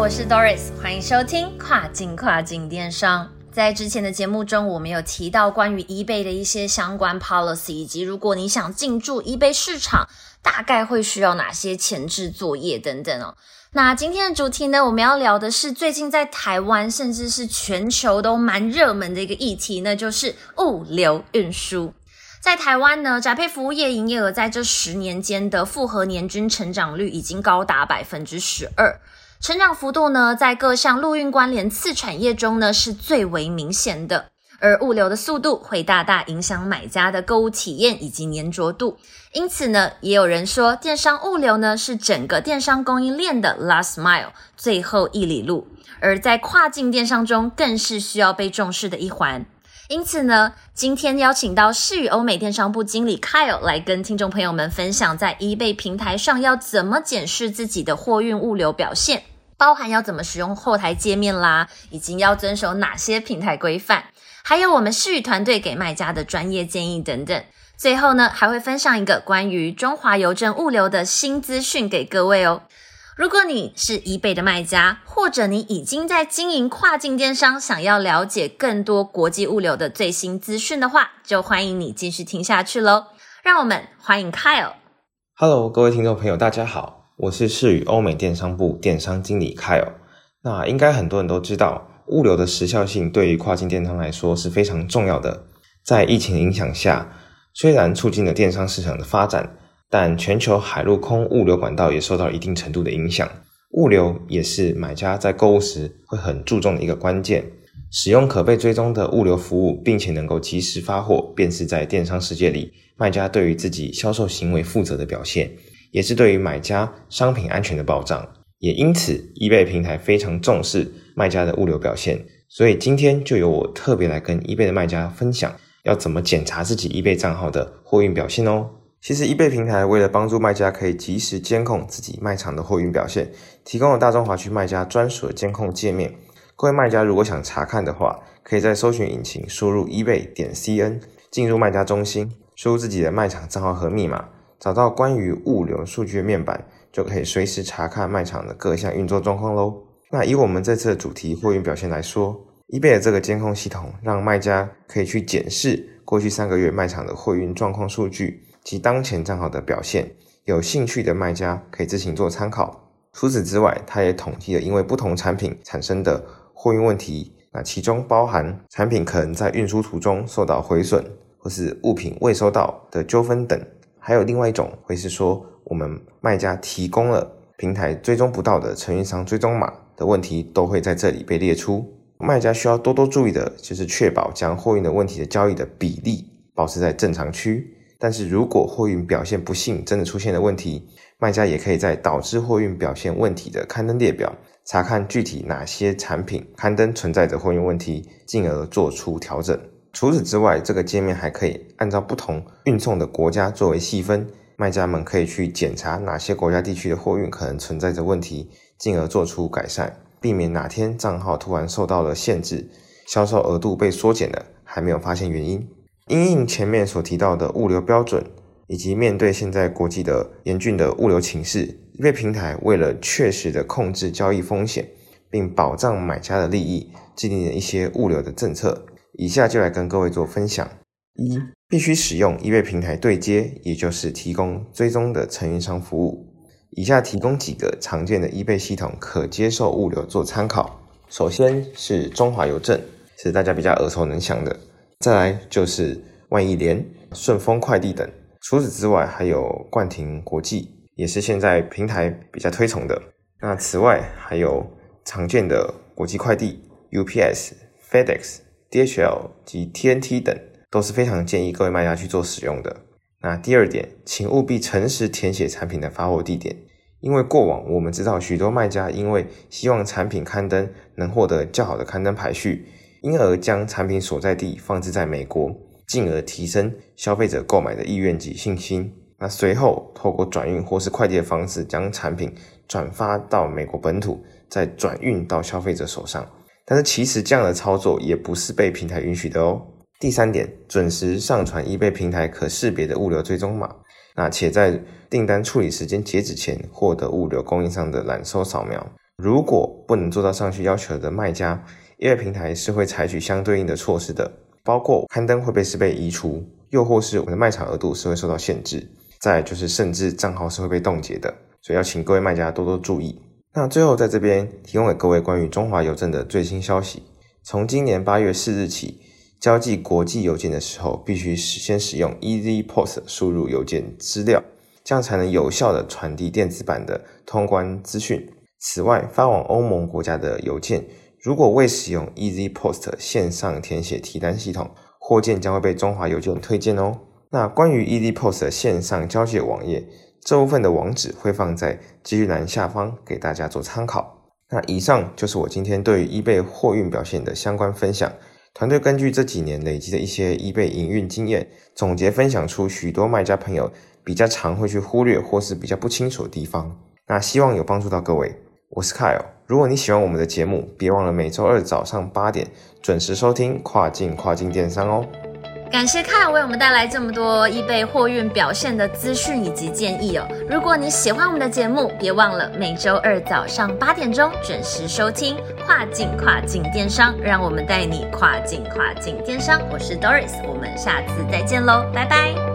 我是 Doris，欢迎收听跨境跨境电商。在之前的节目中，我们有提到关于 eBay 的一些相关 policy，以及如果你想进驻 eBay 市场，大概会需要哪些前置作业等等哦。那今天的主题呢，我们要聊的是最近在台湾甚至是全球都蛮热门的一个议题，那就是物流运输。在台湾呢，宅配服务业营业额在这十年间的复合年均成长率已经高达百分之十二，成长幅度呢，在各项陆运关联次产业中呢是最为明显的。而物流的速度会大大影响买家的购物体验以及粘着度，因此呢，也有人说电商物流呢是整个电商供应链的 last mile 最后一里路，而在跨境电商中更是需要被重视的一环。因此呢，今天邀请到世宇欧美电商部经理 Kyle 来跟听众朋友们分享，在 eBay 平台上要怎么检视自己的货运物流表现，包含要怎么使用后台界面啦，以及要遵守哪些平台规范，还有我们世宇团队给卖家的专业建议等等。最后呢，还会分享一个关于中华邮政物流的新资讯给各位哦。如果你是易贝的卖家，或者你已经在经营跨境电商，想要了解更多国际物流的最新资讯的话，就欢迎你继续听下去喽。让我们欢迎 Kyle。Hello，各位听众朋友，大家好，我是世宇欧美电商部电商经理 Kyle。那应该很多人都知道，物流的时效性对于跨境电商来说是非常重要的。在疫情影响下，虽然促进了电商市场的发展。但全球海陆空物流管道也受到一定程度的影响，物流也是买家在购物时会很注重的一个关键。使用可被追踪的物流服务，并且能够及时发货，便是在电商世界里卖家对于自己销售行为负责的表现，也是对于买家商品安全的保障。也因此，eBay 平台非常重视卖家的物流表现。所以今天就由我特别来跟 eBay 的卖家分享，要怎么检查自己 eBay 账号的货运表现哦。其实，eBay 平台为了帮助卖家可以及时监控自己卖场的货运表现，提供了大中华区卖家专属的监控界面。各位卖家如果想查看的话，可以在搜寻引擎输入 ebay 点 cn，进入卖家中心，输入自己的卖场账号和密码，找到关于物流数据面板，就可以随时查看卖场的各项运作状况喽。那以我们这次的主题货运表现来说，eBay 的这个监控系统让卖家可以去检视过去三个月卖场的货运状况数据。及当前账号的表现，有兴趣的卖家可以自行做参考。除此之外，它也统计了因为不同产品产生的货运问题，那其中包含产品可能在运输途中受到毁损，或是物品未收到的纠纷等。还有另外一种会是说，我们卖家提供了平台追踪不到的承运商追踪码的问题，都会在这里被列出。卖家需要多多注意的就是确保将货运的问题的交易的比例保持在正常区。但是如果货运表现不幸真的出现了问题，卖家也可以在导致货运表现问题的刊登列表查看具体哪些产品刊登存在着货运问题，进而做出调整。除此之外，这个界面还可以按照不同运送的国家作为细分，卖家们可以去检查哪些国家地区的货运可能存在着问题，进而做出改善，避免哪天账号突然受到了限制，销售额度被缩减了，还没有发现原因。因应前面所提到的物流标准，以及面对现在国际的严峻的物流情势越平台为了确实的控制交易风险，并保障买家的利益，制定了一些物流的政策。以下就来跟各位做分享：一、必须使用 eBay 平台对接，也就是提供追踪的承运商服务。以下提供几个常见的 eBay 系统可接受物流做参考。首先是中华邮政，是大家比较耳熟能详的。再来就是万亿联、顺丰快递等。除此之外，还有冠廷国际，也是现在平台比较推崇的。那此外，还有常见的国际快递，UPS、FedEx、DHL 及 TNT 等，都是非常建议各位卖家去做使用的。那第二点，请务必诚实填写产品的发货地点，因为过往我们知道许多卖家因为希望产品刊登能获得较好的刊登排序，因而将产品所在地放置在美国，进而提升消费者购买的意愿及信心。那随后透过转运或是快递的方式将产品转发到美国本土，再转运到消费者手上。但是其实这样的操作也不是被平台允许的哦。第三点，准时上传易贝平台可识别的物流追踪码。那且在订单处理时间截止前获得物流供应商的揽收扫描，如果不能做到上述要求的卖家，易贝平台是会采取相对应的措施的，包括刊登会被是被移除，又或是我们的卖场额度是会受到限制，再就是甚至账号是会被冻结的，所以要请各位卖家多多注意。那最后在这边提供给各位关于中华邮政的最新消息，从今年八月四日起。交寄国际邮件的时候，必须先使用 Easy Post 输入邮件资料，这样才能有效的传递电子版的通关资讯。此外，发往欧盟国家的邮件，如果未使用 Easy Post 线上填写提单系统，货件将会被中华邮件推荐哦。那关于 Easy Post 线上交接网页，这部分的网址会放在资讯栏下方给大家做参考。那以上就是我今天对于 eBay 货运表现的相关分享。团队根据这几年累积的一些 eBay 营运经验，总结分享出许多卖家朋友比较常会去忽略或是比较不清楚的地方。那希望有帮助到各位。我是 Kyle，如果你喜欢我们的节目，别忘了每周二早上八点准时收听跨境跨境电商哦。感谢凯为我们带来这么多易贝货运表现的资讯以及建议哦。如果你喜欢我们的节目，别忘了每周二早上八点钟准时收听跨境跨境电商，让我们带你跨境跨境电商。我是 Doris，我们下次再见喽，拜拜。